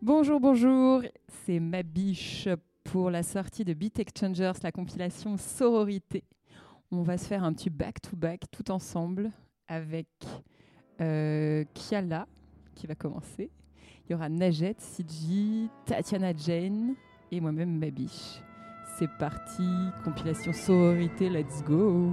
Bonjour, bonjour, c'est ma biche pour la sortie de Beat Exchangers, la compilation Sororité. On va se faire un petit back-to-back tout ensemble avec euh, Kiala qui va commencer. Il y aura Najet, Siji, Tatiana Jane et moi-même ma biche. C'est parti, compilation Sororité, let's go!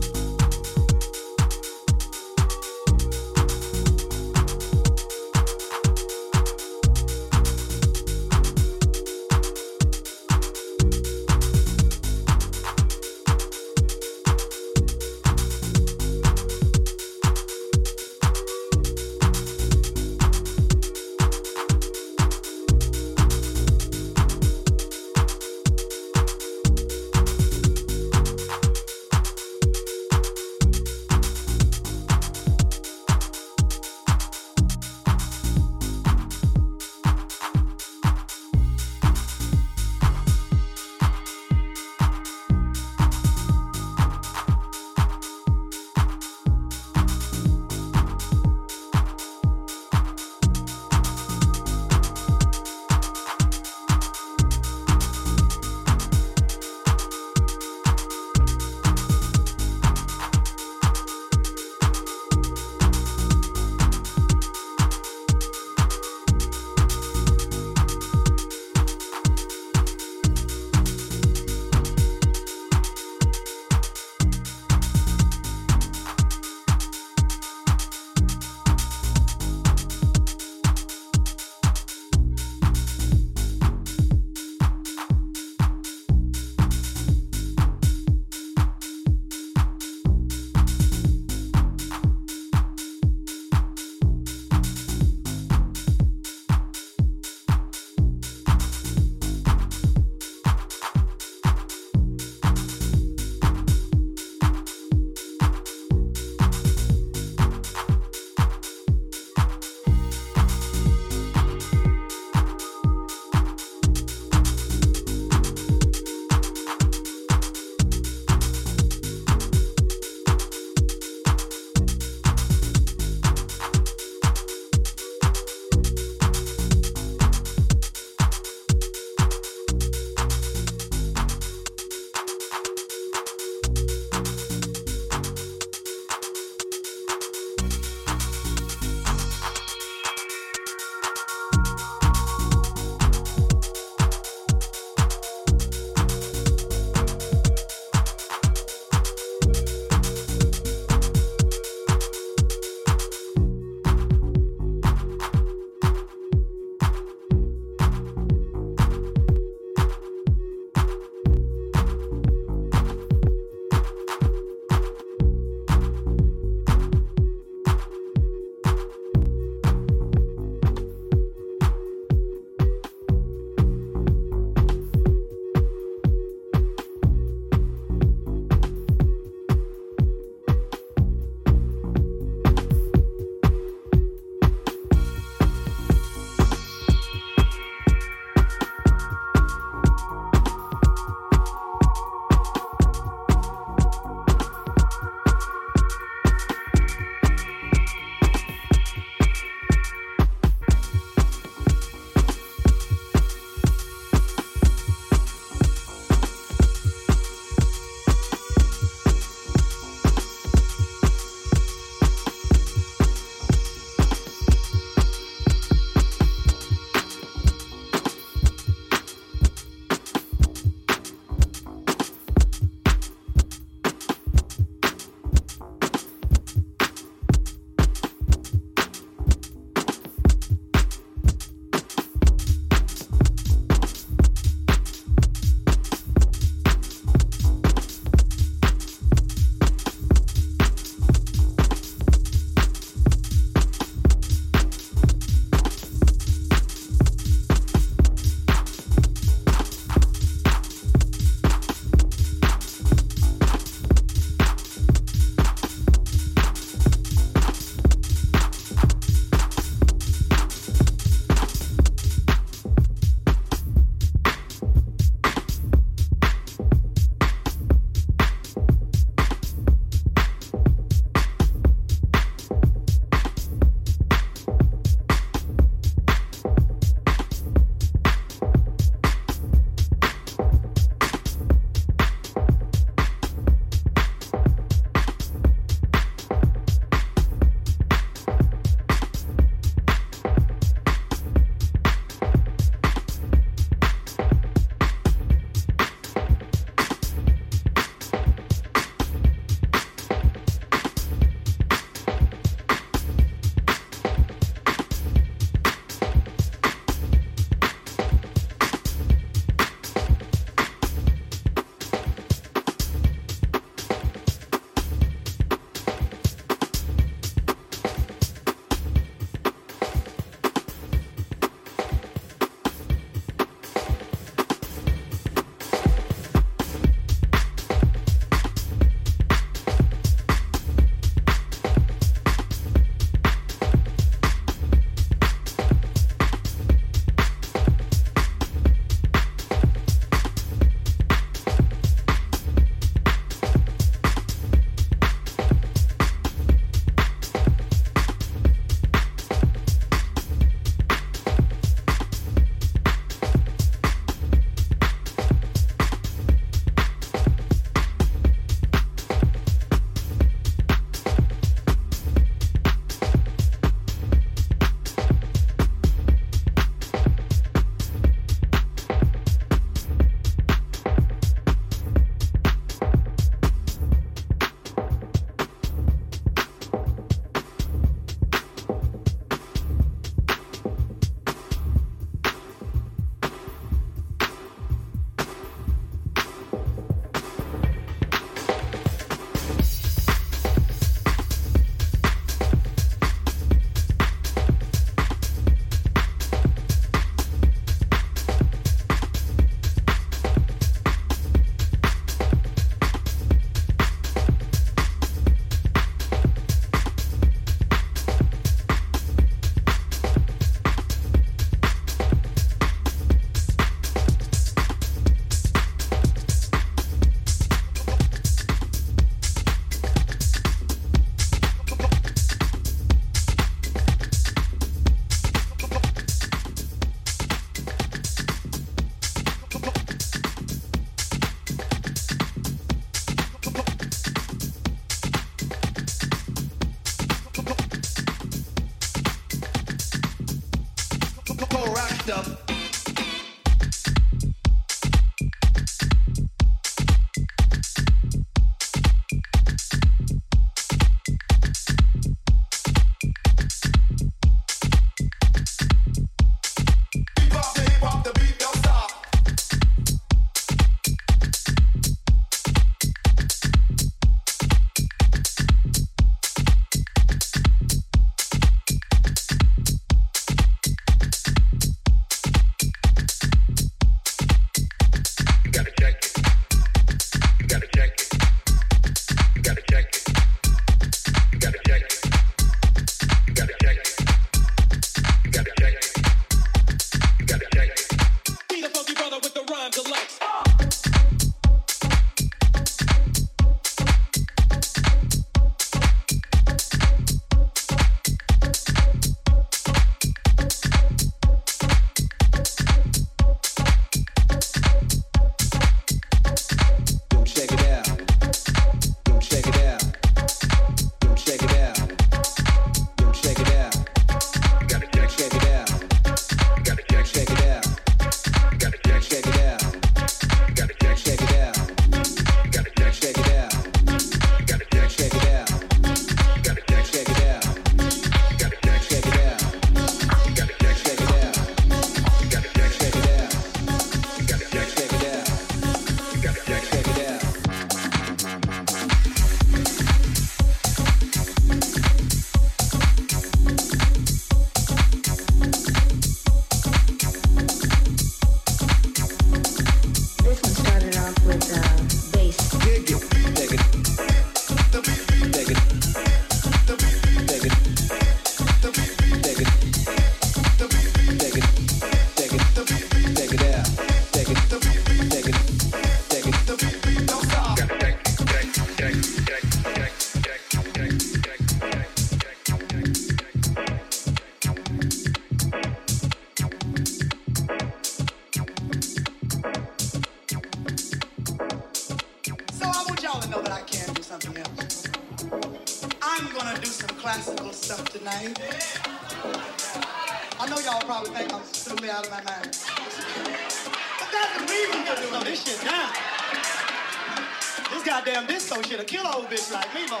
old shit'll kill old bitch like me, man.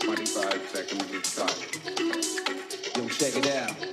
Twenty-five seconds of silence. Yo, check it out.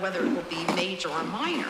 Whether it will be major or minor,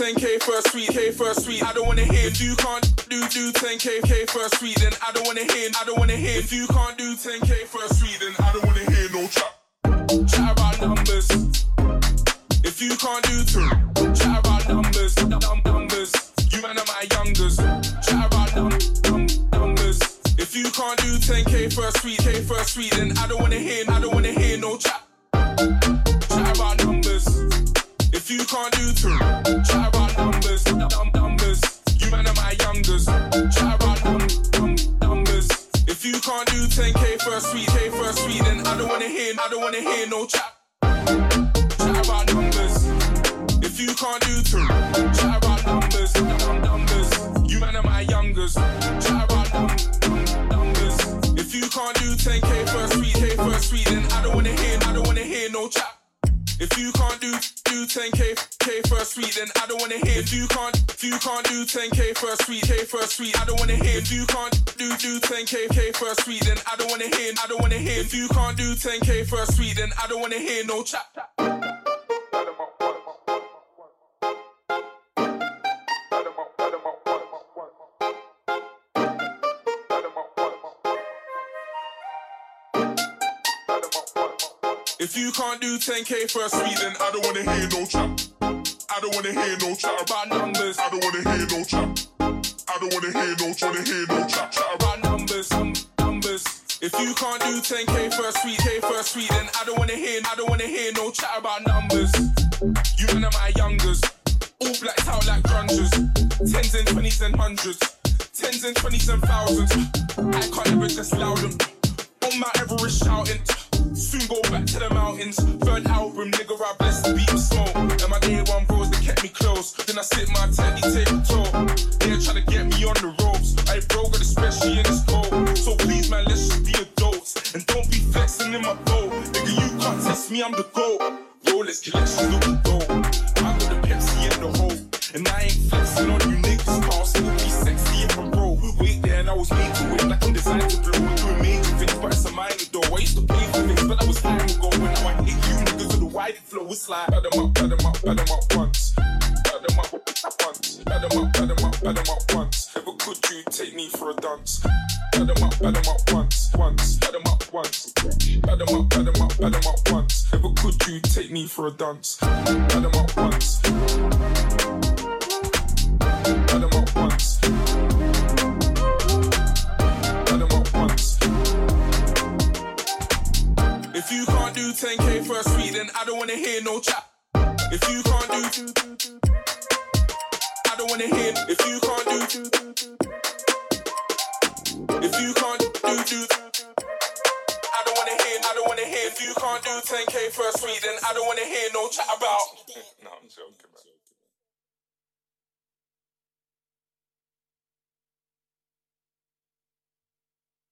10k first sweet, K first sweet. I don't wanna hear if you can't do do 10k K first sweet, then I don't wanna hear. I don't wanna hear if you can't no chat. Chat about numbers. If you can't do two, chat about numbers, num numbers. You man are my youngers. Chat about num numbers. If you can't do 10k first sweet, hey first sweet, then I don't wanna hear, I don't wanna hear no chat. If you can't do do 10k K first sweet, then I don't wanna hear. If you can't, you can't do 10k first sweet, K first sweet, I don't wanna hear. If you can't do do 10k K first sweet, then I don't wanna hear. I don't wanna hear. If you can't do 10k first sweet, then I don't wanna hear no chat. If you can't do 10k first sweet, then I don't wanna hear no chat. I don't wanna hear no chat about numbers. I don't wanna hear no chat. I don't wanna hear no, wanna hear no chat, chat about numbers, num- numbers. If you can't do 10k first week, K first week, then I don't wanna hear, I don't wanna hear no chat about numbers. You and my youngers, all blacked out like grungers, tens and twenties and hundreds, tens and twenties and thousands. I can't ever just loud them. On Mount Everest shouting. Soon go back to the mountains. Third album, nigga, I bless the beat with smoke. And my day one bros that kept me close. Then I sit my teddy take a toe. They're trying to get me on the ropes. I broke it, especially in this cold. So please, man, let's just be adults. And don't be flexing in my boat. Nigga, you can't test me, I'm the GOAT. Rolex collection looking dope. I got the Pepsi in the hole. And I ain't flexing on you niggas. I'll still be sexy if I'm broke. Wait there, and I was made to win like I'm designed to blow. Wide flow. It's like, bad them up, bad them up, bad them up once. Bad them up once. Bad them up, bad them up, bad them up once. Never could you take me for a dance? Bad them up, bad them up once, once. Bad them up once. Bad them up, bad them up, bad them up once. Never could you take me for a dance? Bad them up once. If you can't do 10k first week, then I don't wanna hear no chat. If you can't do, I don't wanna hear. If you can't do, if you can't do, do. I don't wanna hear, I don't wanna hear. If you can't do 10k first week, then I don't wanna hear no chat about.